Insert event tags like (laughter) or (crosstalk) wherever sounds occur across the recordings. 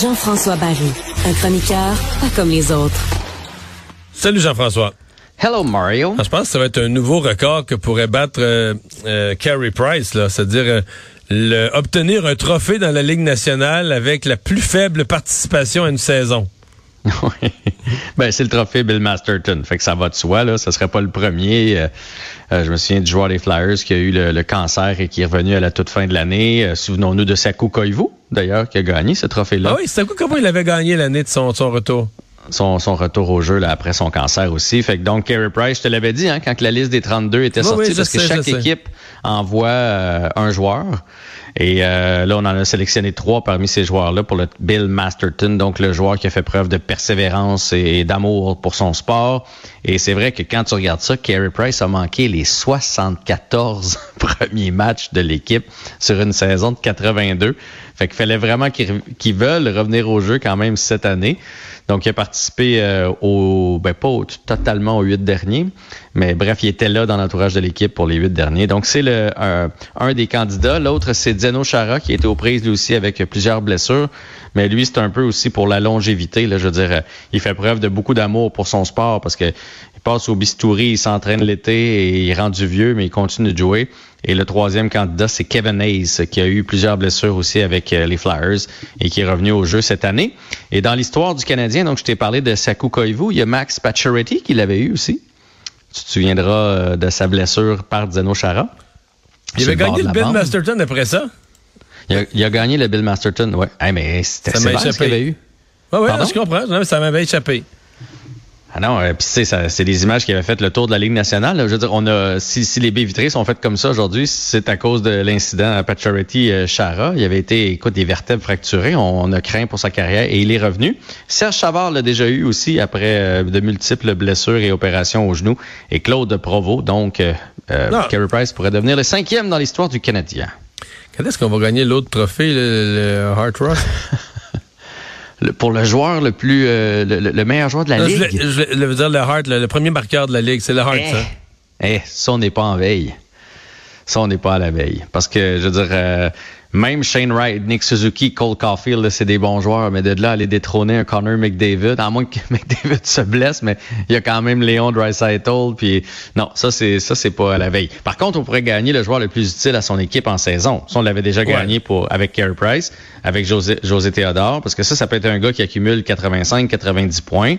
Jean-François Barry, un chroniqueur pas comme les autres. Salut Jean-François. Hello Mario. Ah, je pense que ça va être un nouveau record que pourrait battre euh, euh, Carey Price, là, c'est-à-dire euh, le- obtenir un trophée dans la Ligue nationale avec la plus faible participation à une saison. (laughs) Oui. ben, c'est le trophée Bill Masterton. Fait que ça va de soi, là. Ça serait pas le premier. Euh, euh, je me souviens du joueur des Flyers qui a eu le, le cancer et qui est revenu à la toute fin de l'année. Euh, Souvenons-nous de Saku Koivu, d'ailleurs, qui a gagné ce trophée-là. Ah oui, coup comment il avait gagné l'année de son, son retour. Son, son retour au jeu là, après son cancer aussi. Fait que donc, Carey Price, je te l'avais dit, hein, quand la liste des 32 était sortie, oui, parce que chaque équipe envoie euh, un joueur. Et euh, là, on en a sélectionné trois parmi ces joueurs-là pour le Bill Masterton, donc le joueur qui a fait preuve de persévérance et d'amour pour son sport. Et c'est vrai que quand tu regardes ça, Carey Price a manqué les 74 (laughs) premiers matchs de l'équipe sur une saison de 82. Fait qu'il fallait vraiment qu'ils veulent revenir au jeu quand même cette année. Donc, il a participé euh, au, ben pas totalement aux huit derniers, mais bref, il était là dans l'entourage de l'équipe pour les huit derniers. Donc, c'est le un des candidats. L'autre, c'est Zeno Chara, qui était aux prises lui aussi avec plusieurs blessures. Mais lui, c'est un peu aussi pour la longévité. Je veux euh, il fait preuve de beaucoup d'amour pour son sport parce que il passe au bistouri, il s'entraîne l'été et il est rendu vieux, mais il continue de jouer. Et le troisième candidat, c'est Kevin Hayes, qui a eu plusieurs blessures aussi avec euh, les Flyers et qui est revenu au jeu cette année. Et dans l'histoire du Canadien, donc je t'ai parlé de Saku Koivu, il y a Max Pacioretty qui l'avait eu aussi. Tu te souviendras euh, de sa blessure par Zeno Chara. Il avait gagné le Bill bande. Masterton après ça. Il a, il a gagné le Bill Masterton, ouais. Hey, mais c'était Ça ce échappé. qu'il avait eu. Oui, oui, je comprends. Non, mais ça m'avait échappé. Ah non, euh, puis tu sais, c'est des images qui avaient fait le tour de la Ligue nationale. là. Je veux dire, on a, si, si les baies vitrées sont faites comme ça aujourd'hui, c'est à cause de l'incident à Pacioretty euh, Chara. Il avait été, écoute, des vertèbres fracturées. On, on a craint pour sa carrière et il est revenu. Serge Chavard l'a déjà eu aussi après euh, de multiples blessures et opérations au genou. Et Claude Provo, donc, euh. Carey Price pourrait devenir le cinquième dans l'histoire du Canadien. Quand est-ce qu'on va gagner l'autre trophée, le, le Hart Rock? (laughs) (laughs) Pour le joueur le plus, euh, le, le- le meilleur joueur de la Non, Ligue. je veux dire le Hart, le, le premier marqueur de la Ligue, c'est le Hart, ça. Eh, ça, on n'est pas en veille. Ça, on n'est pas à la veille. Parce que, je veux dire, euh, même Shane Wright, Nick Suzuki, Cole Caulfield, c'est des bons joueurs, mais de là, aller détrôner un Connor McDavid, à moins que (laughs) McDavid se blesse, mais il y a quand même Léon Draisaitl, puis non, ça, c'est ça c'est pas à la veille. Par contre, on pourrait gagner le joueur le plus utile à son équipe en saison. Ça, on l'avait déjà Ouais. gagné pour avec Carey Price, avec José, José Théodore, parce que ça, ça peut être un gars qui accumule 85-90 points,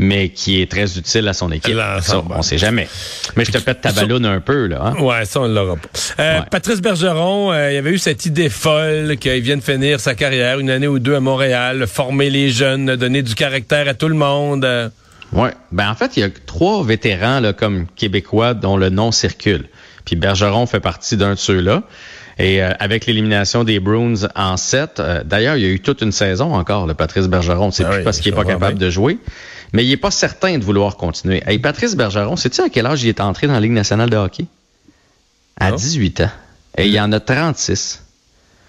mais qui est très utile à son équipe. Ça, on sait jamais. Mais je te pète ta ballonne un peu, là. Hein? Ouais, ça, on ne l'aura pas. Euh, Ouais. Patrice Bergeron, euh, il avait eu cette idée folle qu'il vienne finir sa carrière une année ou deux à Montréal, former les jeunes, donner du caractère à tout le monde. euh. Ouais. Ben en fait, il y a trois vétérans là, comme québécois dont le nom circule. Puis Bergeron fait partie d'un de ceux-là. Et euh, avec l'élimination des Bruins en 7, d'ailleurs, il y a eu toute une saison encore, le Patrice Bergeron. C'est Ah plus oui, parce qu'il je est pas capable bien. de jouer. Mais il est pas certain de vouloir continuer. Hey, Patrice Bergeron, sais-tu à quel âge il est entré dans la Ligue nationale de hockey? À Non. 18 ans. Et il y en a 36.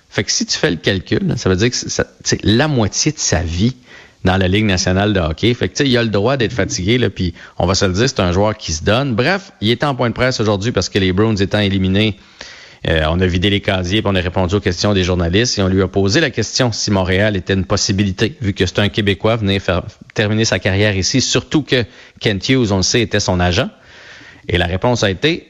Fait que si tu fais le calcul, ça veut dire que c'est la moitié de sa vie dans la Ligue nationale de hockey. Fait que tu sais, il a le droit d'être fatigué, là, puis on va se le dire, c'est un joueur qui se donne. Bref, il est en point de presse aujourd'hui parce que les Bruins étant éliminés, Euh, on a vidé les casiers, puis on a répondu aux questions des journalistes et on lui a posé la question si Montréal était une possibilité, vu que c'est un Québécois venir faire terminer sa carrière ici, surtout que Kent Hughes, on le sait, était son agent. Et la réponse a été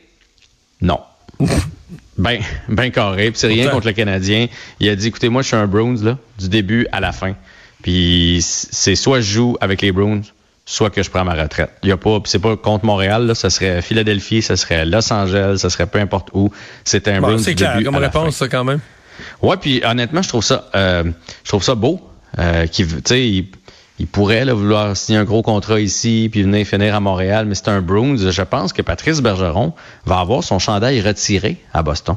non. (laughs) ben, ben carré. Puis c'est rien contre le Canadien. Il a dit, écoutez, moi, je suis un Bruins, là, du début à la fin. Puis c'est soit je joue avec les Bruins, soit que je prends ma retraite. Il y a pas, c'est pas contre Montréal, là, ça serait Philadelphie, ça serait Los Angeles, ça serait peu importe où. C'est un Bruins C'est clair, comme réponse, ça, quand même. Ouais, puis honnêtement, je trouve ça, euh, je trouve ça beau. Euh, qui, tu sais, il, il, pourrait là, vouloir signer un gros contrat ici puis venir finir à Montréal, mais c'est un Bruins. Je pense que Patrice Bergeron va avoir son chandail retiré à Boston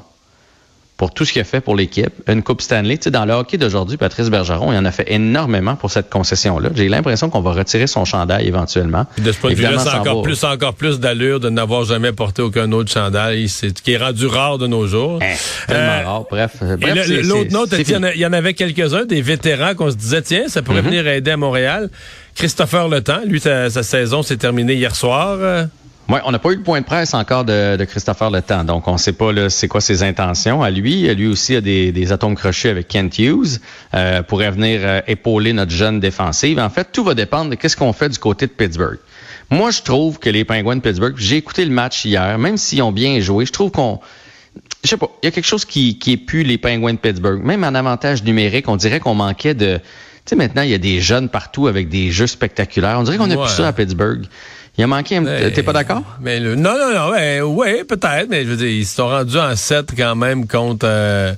pour tout ce qu'il a fait pour l'équipe. Une Coupe Stanley. Tu sais, dans le hockey d'aujourd'hui, Patrice Bergeron, il en a fait énormément pour cette concession-là. J'ai l'impression qu'on va retirer son chandail éventuellement. de ce point de vue-là, c'est encore plus, encore plus d'allure de n'avoir jamais porté aucun autre chandail. C'est qui est rendu rare de nos jours. Hein, tellement euh, rare. Bref. bref L'autre note, il y en avait quelques-uns, des vétérans qu'on se disait, tiens, ça pourrait mm-hmm. venir aider à Montréal. Christopher Le Temps, lui, sa, sa saison s'est terminée hier soir. Oui, on n'a pas eu le point de presse encore de, de Christopher Le Temps, donc on ne sait pas c'est quoi ses intentions à lui. Lui aussi a des, des atomes crochés avec Kent Hughes, euh, pourrait venir euh, épauler notre jeune défensive. En fait, tout va dépendre de qu'est-ce qu'on fait du côté de Pittsburgh. Moi, je trouve que les Penguins de Pittsburgh, j'ai écouté le match hier, même s'ils ont bien joué, je trouve qu'on je sais pas, il y a quelque chose qui, qui est plus les Penguins de Pittsburgh. Même en avantage numérique, on dirait qu'on manquait de... Tu sais, maintenant, il y a des jeunes partout avec des jeux spectaculaires. On dirait qu'on a plus ça à Pittsburgh. Il a manqué un. T'es pas d'accord? Mais non, non, non. Ben, ouais, peut-être, mais je veux dire, ils se sont rendus en 7 quand même contre. Euh,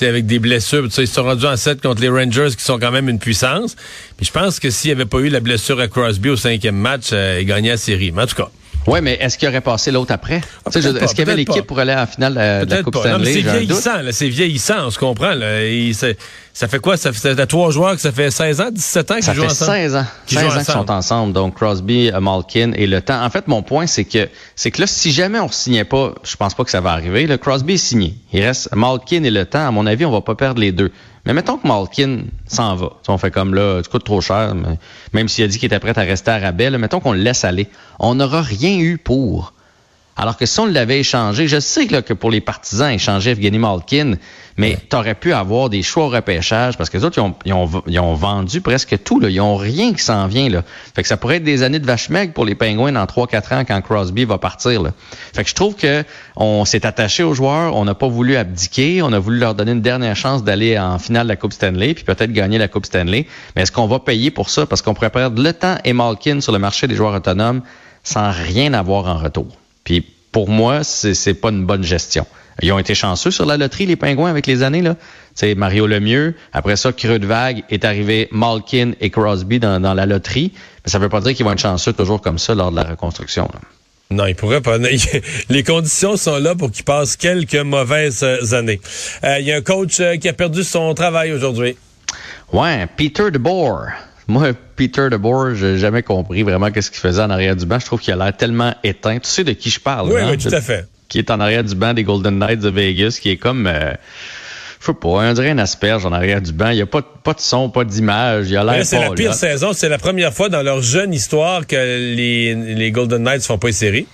avec des blessures, ils se sont rendus en 7 contre les Rangers qui sont quand même une puissance. Puis je pense que s'il n'y avait pas eu la blessure à Crosby au cinquième match, euh, il gagnait la série. Mais en tout cas. Oui, mais est-ce qu'il aurait passé l'autre après? Ah, est-ce qu'il y avait l'équipe pour aller en finale de, la Coupe Stanley? C'est vieillissant, c'est vieillissant, on se comprend. Là. ça fait quoi? Ça fait trois joueurs que ça fait 16 ans, 17 ans qu'ils jouent ensemble? Ça fait 16 ans. 16 ans qu'ils sont ensemble. Donc, Crosby, euh, Malkin et le temps. En fait, mon point, c'est que c'est que là, si jamais on ne signait pas, je pense pas que ça va arriver, le Crosby est signé. Il reste Malkin et le temps. À mon avis, on va pas perdre les deux. Mais mettons que Malkin s'en va. on fait comme là, tu coûtes trop cher, même s'il a dit qu'il était prêt à rester à rabais, mettons qu'on le laisse aller. On n'aura rien eu pour. Alors que si on l'avait échangé, je sais que pour les partisans, échanger Evgeny Malkin, mais tu aurais pu avoir des choix au repêchage parce que les autres, ils ont, ils ont, vendu presque tout. Là. Ils ont rien qui s'en vient. Là. Fait que ça pourrait être des années de vache pour les Pingouins dans 3-4 ans quand Crosby va partir. Là. Fait que je trouve que on s'est attaché aux joueurs, on n'a pas voulu abdiquer, on a voulu leur donner une dernière chance d'aller en finale de la Coupe Stanley, puis peut-être gagner la Coupe Stanley. Mais est-ce qu'on va payer pour ça? Parce qu'on pourrait perdre le temps et Malkin sur le marché des joueurs autonomes sans rien avoir en retour. Puis pour moi, c'est pas une bonne gestion. Ils ont été chanceux sur la loterie, les Pingouins, avec les années. là. C'est Mario Lemieux. Après ça, Creux de Vague est arrivé Malkin et Crosby dans, la loterie. Mais ça ne veut pas dire qu'ils vont être chanceux toujours comme ça lors de la reconstruction. Non, ils pourraient pas. (laughs) Les conditions sont là pour qu'ils passent quelques mauvaises années. Euh, il y a un coach euh, qui a perdu son travail aujourd'hui. Ouais, Peter DeBoer. Moi, Peter DeBoer, j'ai jamais compris vraiment qu'est-ce qu'il faisait en arrière du banc. Je trouve qu'il a l'air tellement éteint. Tu sais de qui je parle, Oui, hein? oui, tout à fait qui est en arrière du banc des Golden Knights de Vegas, qui est comme, euh, je sais pas, on dirait un asperge en arrière du banc. Il n'y a pas, pas de son, pas d'image. Il a l'air C'est la pire saison. C'est la première fois dans leur jeune histoire que les, les Golden Knights font pas une série.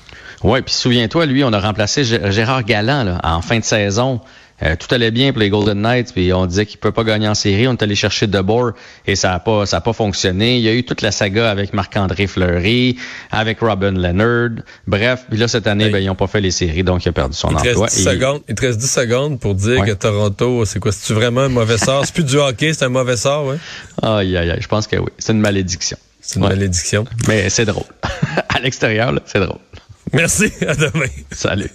Oui, puis souviens-toi, lui, on a remplacé Gérard Galland là, en fin de saison. Euh, tout allait bien pour les Golden Knights, puis on disait qu'il peut pas gagner en série. On est allé chercher DeBoer et ça a pas, ça a pas fonctionné. Il y a eu toute la saga avec Marc-André Fleury, avec Robin Leonard. Bref, puis là cette année, ben, ils ont pas fait les séries, donc il a perdu son il emploi. 10 secondes, il te reste 10 secondes pour dire que Toronto, c'est quoi, c'est vraiment un mauvais sort? C'est plus du hockey, c'est un mauvais sort, ouais? Aïe aïe aïe, je pense que oui, c'est une malédiction. C'est une malédiction. Mais c'est drôle. (laughs) à l'extérieur, c'est drôle. Merci, à demain. Salut.